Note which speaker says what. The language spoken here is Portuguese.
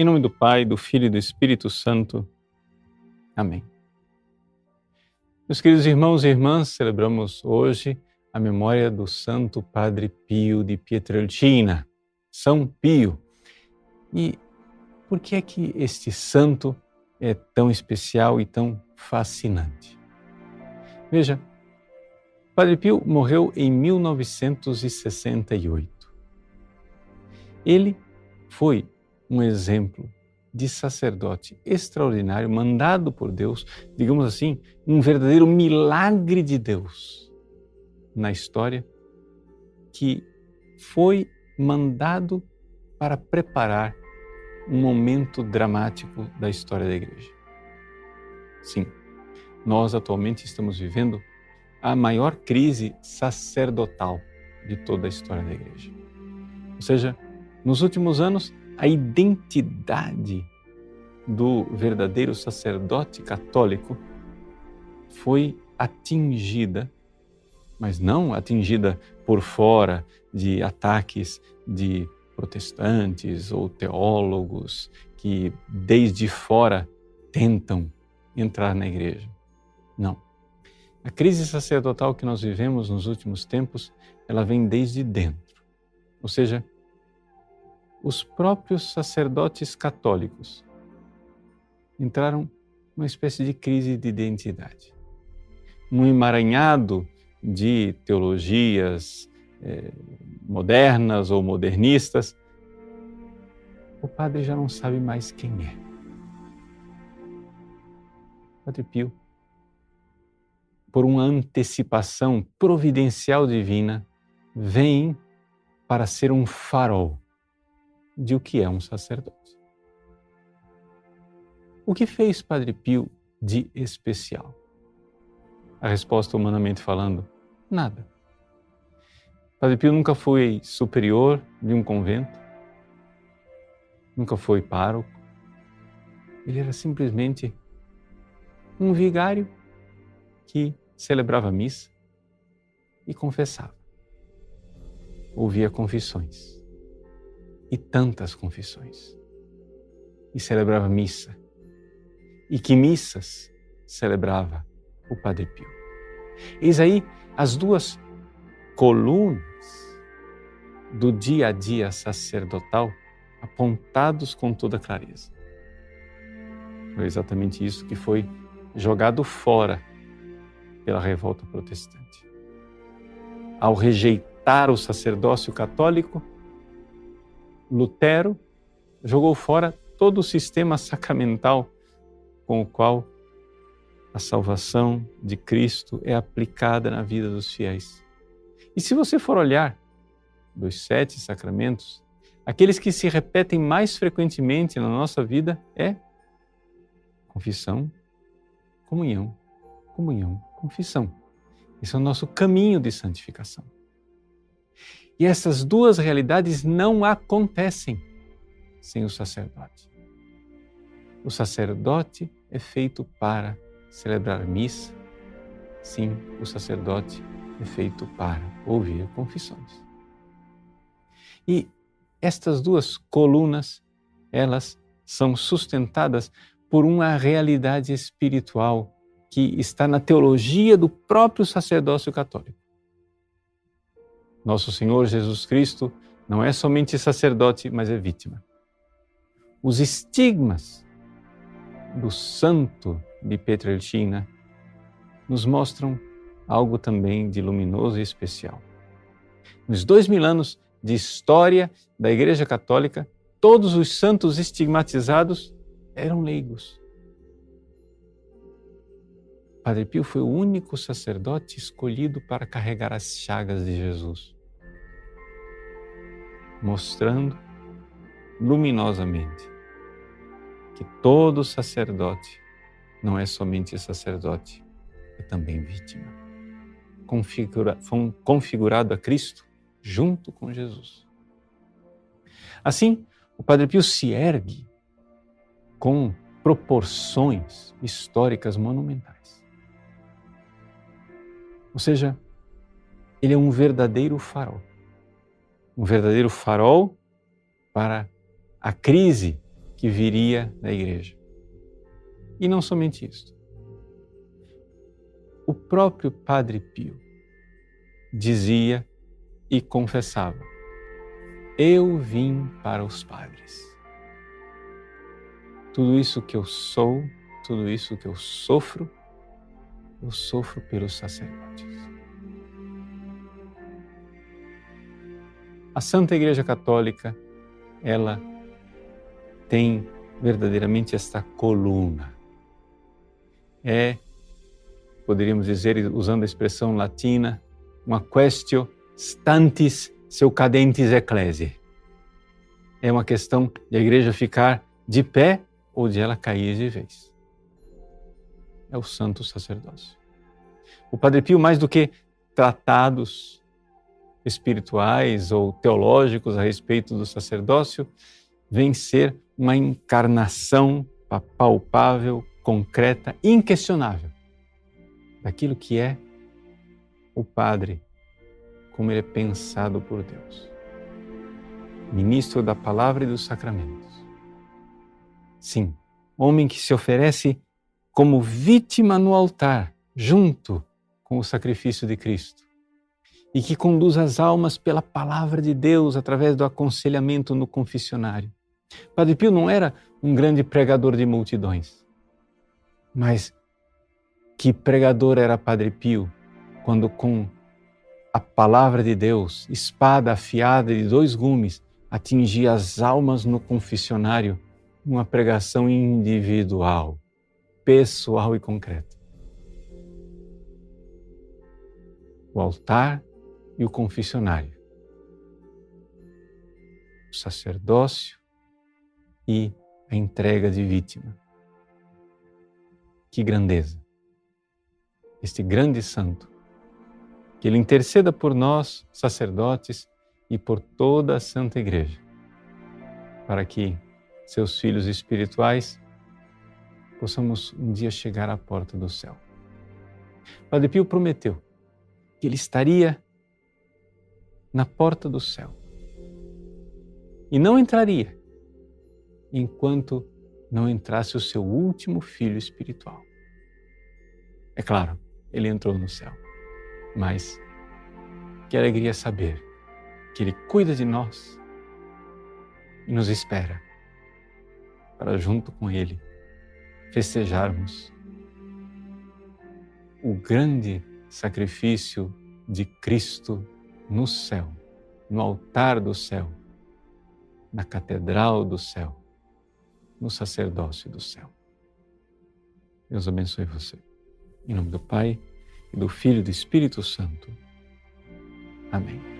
Speaker 1: Em nome do Pai, do Filho e do Espírito Santo. Amém. Meus queridos irmãos e irmãs, celebramos hoje a memória do Santo Padre Pio de Pietrelcina, São Pio. E por que é que este santo é tão especial e tão fascinante? Veja, Padre Pio morreu em 1968. Ele foi um exemplo de sacerdote extraordinário, mandado por Deus, digamos assim, um verdadeiro milagre de Deus na história, que foi mandado para preparar um momento dramático da história da Igreja. Sim, nós atualmente estamos vivendo a maior crise sacerdotal de toda a história da Igreja. Ou seja, nos últimos anos, a identidade do verdadeiro sacerdote católico foi atingida, mas não atingida por fora de ataques de protestantes ou teólogos que desde fora tentam entrar na igreja. Não. A crise sacerdotal que nós vivemos nos últimos tempos, ela vem desde dentro. Ou seja, os próprios sacerdotes católicos entraram numa espécie de crise de identidade. Num emaranhado de teologias eh, modernas ou modernistas, o padre já não sabe mais quem é. Padre Pio, por uma antecipação providencial divina, vem para ser um farol de o que é um sacerdote. O que fez Padre Pio de especial? A resposta, humanamente falando, nada. Padre Pio nunca foi superior de um convento, nunca foi pároco. Ele era simplesmente um vigário que celebrava missa e confessava. Ouvia confissões e tantas confissões. E celebrava missa. E que missas celebrava o Padre Pio. Eis aí as duas colunas do dia a dia sacerdotal apontados com toda clareza. Foi exatamente isso que foi jogado fora pela revolta protestante. Ao rejeitar o sacerdócio católico, Lutero jogou fora todo o sistema sacramental com o qual a salvação de Cristo é aplicada na vida dos fiéis. E se você for olhar dos sete sacramentos, aqueles que se repetem mais frequentemente na nossa vida é confissão, comunhão, comunhão, confissão. Esse é o nosso caminho de santificação. E essas duas realidades não acontecem sem o sacerdote. O sacerdote é feito para celebrar missa. Sim, o sacerdote é feito para ouvir confissões. E estas duas colunas, elas são sustentadas por uma realidade espiritual que está na teologia do próprio sacerdócio católico. Nosso Senhor Jesus Cristo não é somente sacerdote, mas é vítima. Os estigmas do santo de Petrelcina nos mostram algo também de luminoso e especial. Nos dois mil anos de história da Igreja Católica, todos os santos estigmatizados eram leigos. Padre Pio foi o único sacerdote escolhido para carregar as chagas de Jesus, mostrando luminosamente que todo sacerdote não é somente sacerdote, é também vítima. Configura, configurado a Cristo junto com Jesus. Assim, o Padre Pio se ergue com proporções históricas monumentais. Ou seja, ele é um verdadeiro farol. Um verdadeiro farol para a crise que viria da igreja. E não somente isso. O próprio Padre Pio dizia e confessava: Eu vim para os padres. Tudo isso que eu sou, tudo isso que eu sofro, eu sofro pelos sacerdotes. A Santa Igreja Católica, ela tem verdadeiramente esta coluna. É, poderíamos dizer, usando a expressão latina, uma questio stantis seu cadentes ecclesiae. É uma questão de a igreja ficar de pé ou de ela cair de vez. É o santo sacerdócio. O Padre Pio, mais do que tratados espirituais ou teológicos a respeito do sacerdócio, vem ser uma encarnação palpável, concreta, inquestionável daquilo que é o Padre, como ele é pensado por Deus. Ministro da palavra e dos sacramentos. Sim, homem que se oferece como vítima no altar, junto com o sacrifício de Cristo, e que conduz as almas pela palavra de Deus através do aconselhamento no confessionário. Padre Pio não era um grande pregador de multidões, mas que pregador era Padre Pio quando, com a palavra de Deus, espada afiada de dois gumes, atingia as almas no confessionário uma pregação individual, pessoal e concreta. O altar e o confessionário. O sacerdócio e a entrega de vítima. Que grandeza! Este grande santo, que ele interceda por nós, sacerdotes, e por toda a Santa Igreja, para que seus filhos espirituais, possamos um dia chegar à porta do céu. Padre Pio prometeu que ele estaria na porta do céu e não entraria enquanto não entrasse o seu último filho espiritual. É claro, ele entrou no céu, mas que alegria saber que ele cuida de nós e nos espera para junto com Ele festejarmos o grande sacrifício de Cristo no céu, no altar do céu, na catedral do céu, no sacerdócio do céu. Deus abençoe você. Em nome do Pai, e do Filho e do Espírito Santo. Amém.